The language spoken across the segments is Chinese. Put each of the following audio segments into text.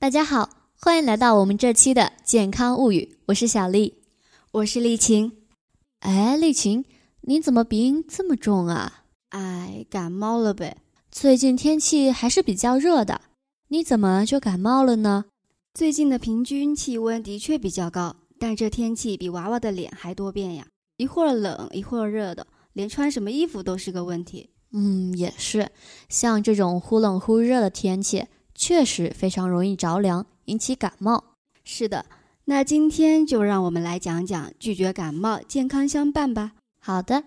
大家好，欢迎来到我们这期的健康物语，我是小丽，我是丽琴。哎，丽琴，你怎么鼻音这么重啊？哎，感冒了呗。最近天气还是比较热的，你怎么就感冒了呢？最近的平均气温的确比较高，但这天气比娃娃的脸还多变呀，一会儿冷一会儿热的，连穿什么衣服都是个问题。嗯，也是，像这种忽冷忽热的天气，确实非常容易着凉，引起感冒。是的，那今天就让我们来讲讲拒绝感冒，健康相伴吧。好的，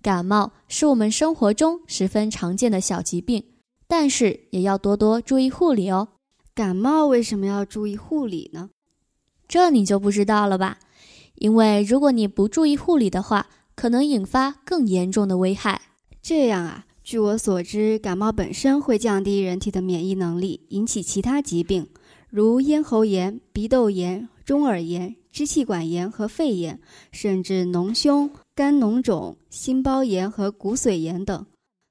感冒是我们生活中十分常见的小疾病，但是也要多多注意护理哦。感冒为什么要注意护理呢？这你就不知道了吧？因为如果你不注意护理的话，可能引发更严重的危害。这样啊，据我所知，感冒本身会降低人体的免疫能力，引起其他疾病，如咽喉炎、鼻窦炎、中耳炎、支气管炎和肺炎，甚至脓胸、肝脓肿、心包炎和骨髓炎等。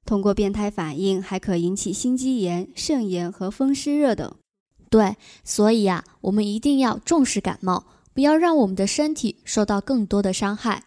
通过变态反应，还可引起心肌炎、肾炎和风湿热等。对，所以呀，我们一定要重视感冒，不要让我们的身体受到更多的伤害。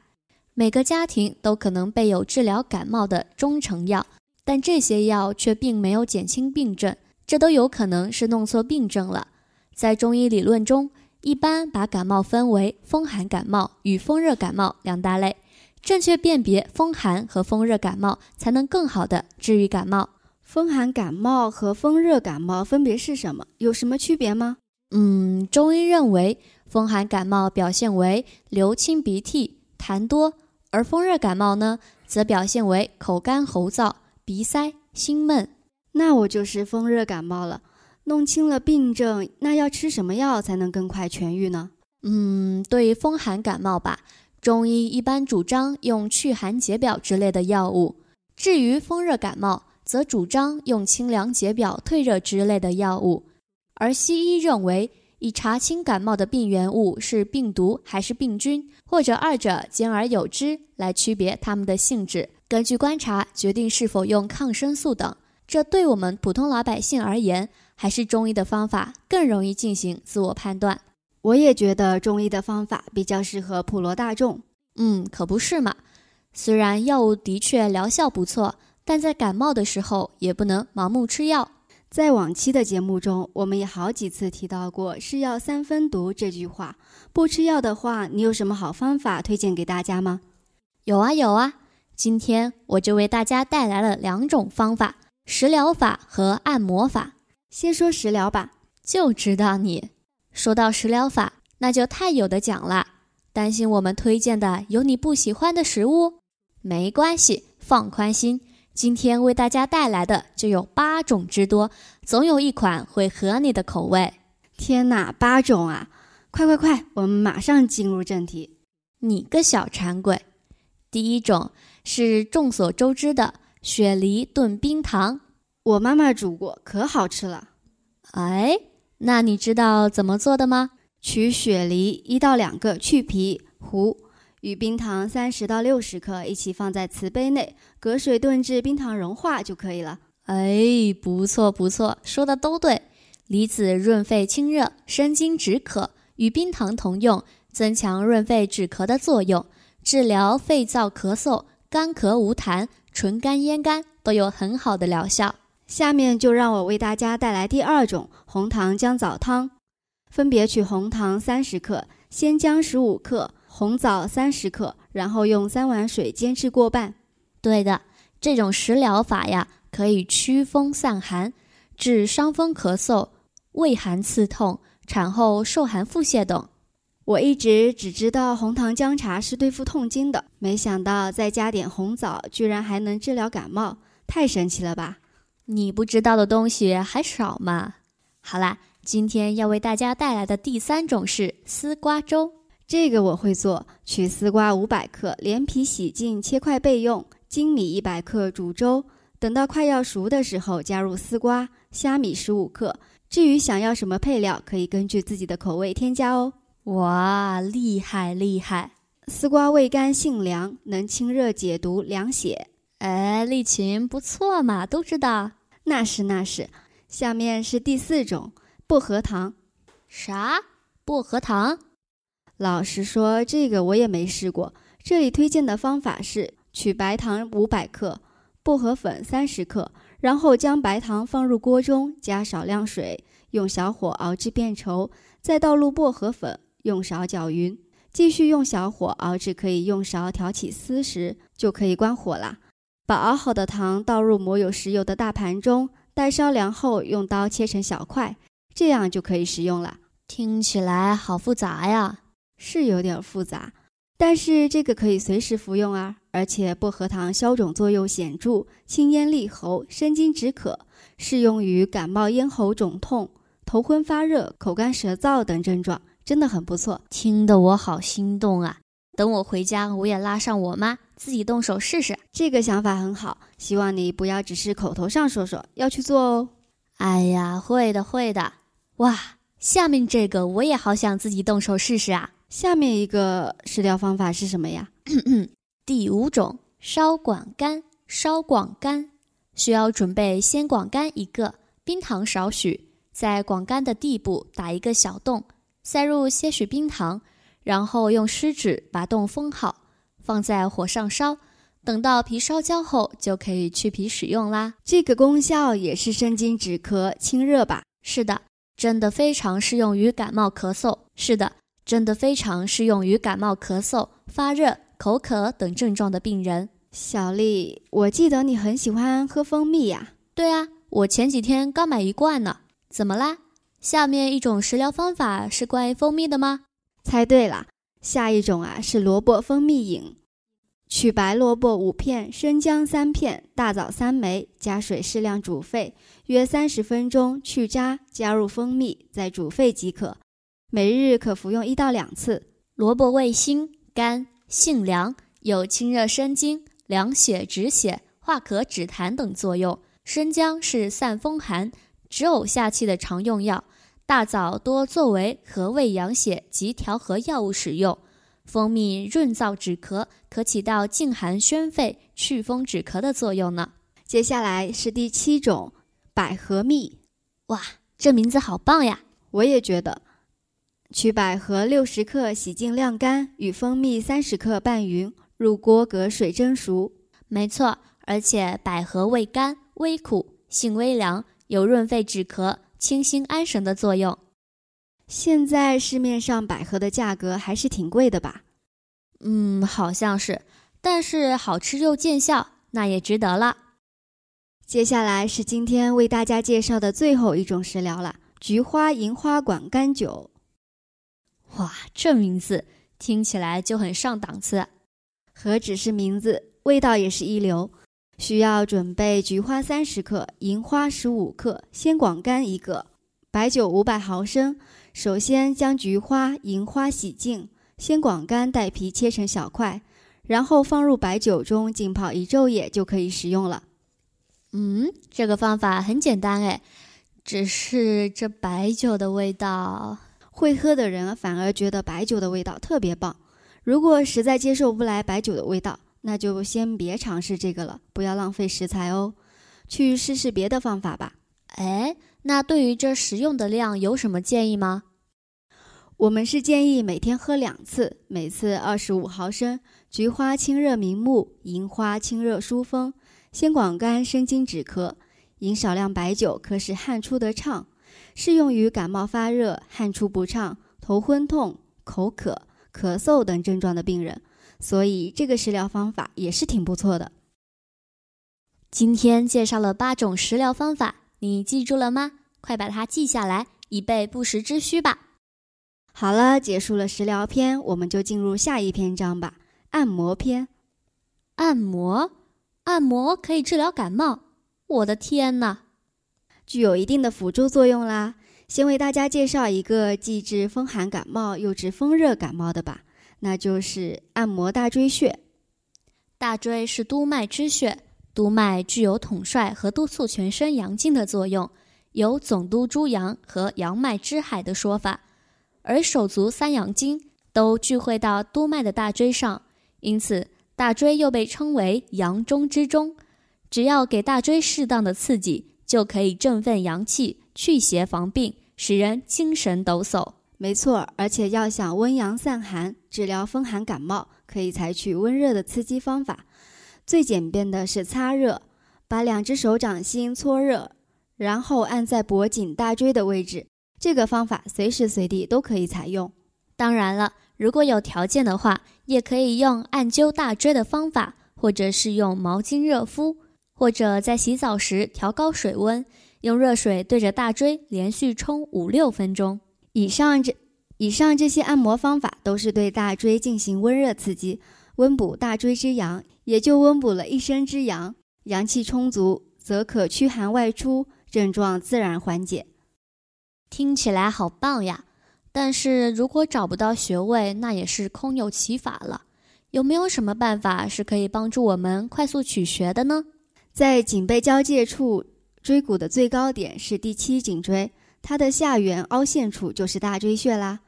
每个家庭都可能备有治疗感冒的中成药，但这些药却并没有减轻病症，这都有可能是弄错病症了。在中医理论中，一般把感冒分为风寒感冒与风热感冒两大类，正确辨别风寒和风热感冒，才能更好的治愈感冒。风寒感冒和风热感冒分别是什么？有什么区别吗？嗯，中医认为，风寒感冒表现为流清鼻涕、痰多。而风热感冒呢，则表现为口干喉燥、鼻塞、心闷。那我就是风热感冒了。弄清了病症，那要吃什么药才能更快痊愈呢？嗯，对于风寒感冒吧，中医一般主张用祛寒解表之类的药物；至于风热感冒，则主张用清凉解表、退热之类的药物。而西医认为，以查清感冒的病原物是病毒还是病菌，或者二者兼而有之，来区别它们的性质。根据观察决定是否用抗生素等。这对我们普通老百姓而言，还是中医的方法更容易进行自我判断。我也觉得中医的方法比较适合普罗大众。嗯，可不是嘛。虽然药物的确疗效不错，但在感冒的时候也不能盲目吃药。在往期的节目中，我们也好几次提到过“是药三分毒”这句话。不吃药的话，你有什么好方法推荐给大家吗？有啊有啊，今天我就为大家带来了两种方法：食疗法和按摩法。先说食疗吧，就知道你说到食疗法，那就太有的讲了。担心我们推荐的有你不喜欢的食物？没关系，放宽心。今天为大家带来的就有八种之多，总有一款会合你的口味。天哪，八种啊！快快快，我们马上进入正题。你个小馋鬼！第一种是众所周知的雪梨炖冰糖，我妈妈煮过，可好吃了。哎，那你知道怎么做的吗？取雪梨一到两个，去皮糊。与冰糖三十到六十克一起放在瓷杯内，隔水炖至冰糖融化就可以了。哎，不错不错，说的都对。梨子润肺清热，生津止渴，与冰糖同用，增强润肺止咳的作用，治疗肺燥咳嗽、干咳无痰、唇干咽干都有很好的疗效。下面就让我为大家带来第二种红糖姜枣汤，分别取红糖三十克，鲜姜十五克。红枣三十克，然后用三碗水煎至过半。对的，这种食疗法呀，可以驱风散寒，治伤风咳嗽、胃寒刺痛、产后受寒腹泻等。我一直只知道红糖姜茶是对付痛经的，没想到再加点红枣，居然还能治疗感冒，太神奇了吧！你不知道的东西还少吗？好啦，今天要为大家带来的第三种是丝瓜粥。这个我会做，取丝瓜五百克，连皮洗净，切块备用。粳米一百克煮粥，等到快要熟的时候，加入丝瓜、虾米十五克。至于想要什么配料，可以根据自己的口味添加哦。哇，厉害厉害！丝瓜味甘性凉，能清热解毒、凉血。哎，丽琴不错嘛，都知道。那是那是。下面是第四种，薄荷糖。啥？薄荷糖？老实说，这个我也没试过。这里推荐的方法是：取白糖五百克，薄荷粉三十克，然后将白糖放入锅中，加少量水，用小火熬至变稠，再倒入薄荷粉，用勺搅匀，继续用小火熬至可以用勺挑起丝时，就可以关火啦。把熬好的糖倒入抹有石油的大盘中，待稍凉后，用刀切成小块，这样就可以食用了。听起来好复杂呀，是有点复杂，但是这个可以随时服用啊！而且薄荷糖消肿作用显著，清咽利喉、生津止渴，适用于感冒、咽喉肿痛、头昏发热、口干舌燥等症状，真的很不错。听得我好心动啊！等我回家，我也拉上我妈，自己动手试试。这个想法很好，希望你不要只是口头上说说，要去做哦。哎呀，会的，会的。哇！下面这个我也好想自己动手试试啊！下面一个食疗方法是什么呀？第五种烧广干。烧广干需要准备鲜广干一个，冰糖少许，在广干的地部打一个小洞，塞入些许冰糖，然后用湿纸把洞封好，放在火上烧，等到皮烧焦后就可以去皮使用啦。这个功效也是生津止咳、清热吧？是的。真的非常适用于感冒咳嗽。是的，真的非常适用于感冒咳嗽、发热、口渴等症状的病人。小丽，我记得你很喜欢喝蜂蜜呀？对啊，我前几天刚买一罐呢。怎么啦？下面一种食疗方法是关于蜂蜜的吗？猜对了，下一种啊是萝卜蜂蜜饮。取白萝卜五片，生姜三片，大枣三枚，加水适量煮沸，约三十分钟，去渣，加入蜂蜜，再煮沸即可。每日可服用一到两次。萝卜味辛，甘，性凉，有清热生津、凉血止血、化咳止痰等作用。生姜是散风寒、止呕下气的常用药，大枣多作为和胃养血及调和药物使用。蜂蜜润燥止咳，可起到净寒宣肺、祛风止咳的作用呢。接下来是第七种百合蜜，哇，这名字好棒呀！我也觉得。取百合六十克，洗净晾干，与蜂蜜三十克拌匀，入锅隔水蒸熟。没错，而且百合味甘、微苦，性微凉，有润肺止咳、清心安神的作用。现在市面上百合的价格还是挺贵的吧？嗯，好像是，但是好吃又见效，那也值得了。接下来是今天为大家介绍的最后一种食疗了——菊花银花管甘酒。哇，这名字听起来就很上档次。何止是名字，味道也是一流。需要准备菊花三十克，银花十五克，鲜广干一个，白酒五百毫升。首先将菊花、银花洗净，鲜广干带皮切成小块，然后放入白酒中浸泡一昼夜就可以食用了。嗯，这个方法很简单哎，只是这白酒的味道，会喝的人反而觉得白酒的味道特别棒。如果实在接受不来白酒的味道，那就先别尝试这个了，不要浪费食材哦，去试试别的方法吧。哎。那对于这食用的量有什么建议吗？我们是建议每天喝两次，每次二十五毫升。菊花清热明目，银花清热疏风，鲜广甘生津止咳。饮少量白酒可使汗出得畅，适用于感冒发热、汗出不畅、头昏痛、口渴、咳嗽等症状的病人。所以这个食疗方法也是挺不错的。今天介绍了八种食疗方法。你记住了吗？快把它记下来，以备不时之需吧。好了，结束了食疗篇，我们就进入下一篇章吧。按摩篇。按摩，按摩可以治疗感冒。我的天哪，具有一定的辅助作用啦。先为大家介绍一个既治风寒感冒又治风热感冒的吧，那就是按摩大椎穴。大椎是督脉之穴。督脉具有统帅和督促全身阳经的作用，有总督诸阳和阳脉之海的说法。而手足三阳经都聚会到督脉的大椎上，因此大椎又被称为阳中之中。只要给大椎适当的刺激，就可以振奋阳气、祛邪防病、使人精神抖擞。没错，而且要想温阳散寒、治疗风寒感冒，可以采取温热的刺激方法。最简便的是擦热，把两只手掌心搓热，然后按在脖颈、大椎的位置。这个方法随时随地都可以采用。当然了，如果有条件的话，也可以用按灸大椎的方法，或者是用毛巾热敷，或者在洗澡时调高水温，用热水对着大椎连续冲五六分钟。以上这以上这些按摩方法都是对大椎进行温热刺激，温补大椎之阳，也就温补了一身之阳。阳气充足，则可驱寒外出，症状自然缓解。听起来好棒呀！但是如果找不到穴位，那也是空有其法了。有没有什么办法是可以帮助我们快速取穴的呢？在颈背交界处，椎骨的最高点是第七颈椎。它的下缘凹陷处就是大椎穴啦，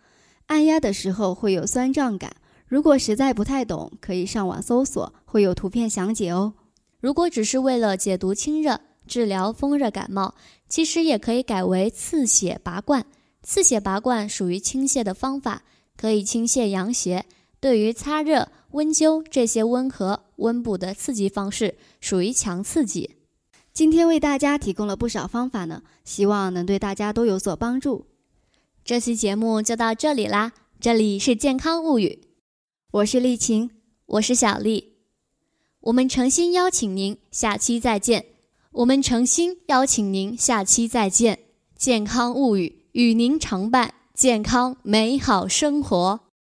按压的时候会有酸胀感。如果实在不太懂，可以上网搜索，会有图片详解哦。如果只是为了解毒清热、治疗风热感冒，其实也可以改为刺血拔罐。刺血拔罐属于清泻的方法，可以清泻阳邪。对于擦热、温灸这些温和温补的刺激方式，属于强刺激。今天为大家提供了不少方法呢，希望能对大家都有所帮助。这期节目就到这里啦，这里是健康物语，我是丽琴，我是小丽，我们诚心邀请您下期再见。我们诚心邀请您下期再见。健康物语与您常伴，健康美好生活。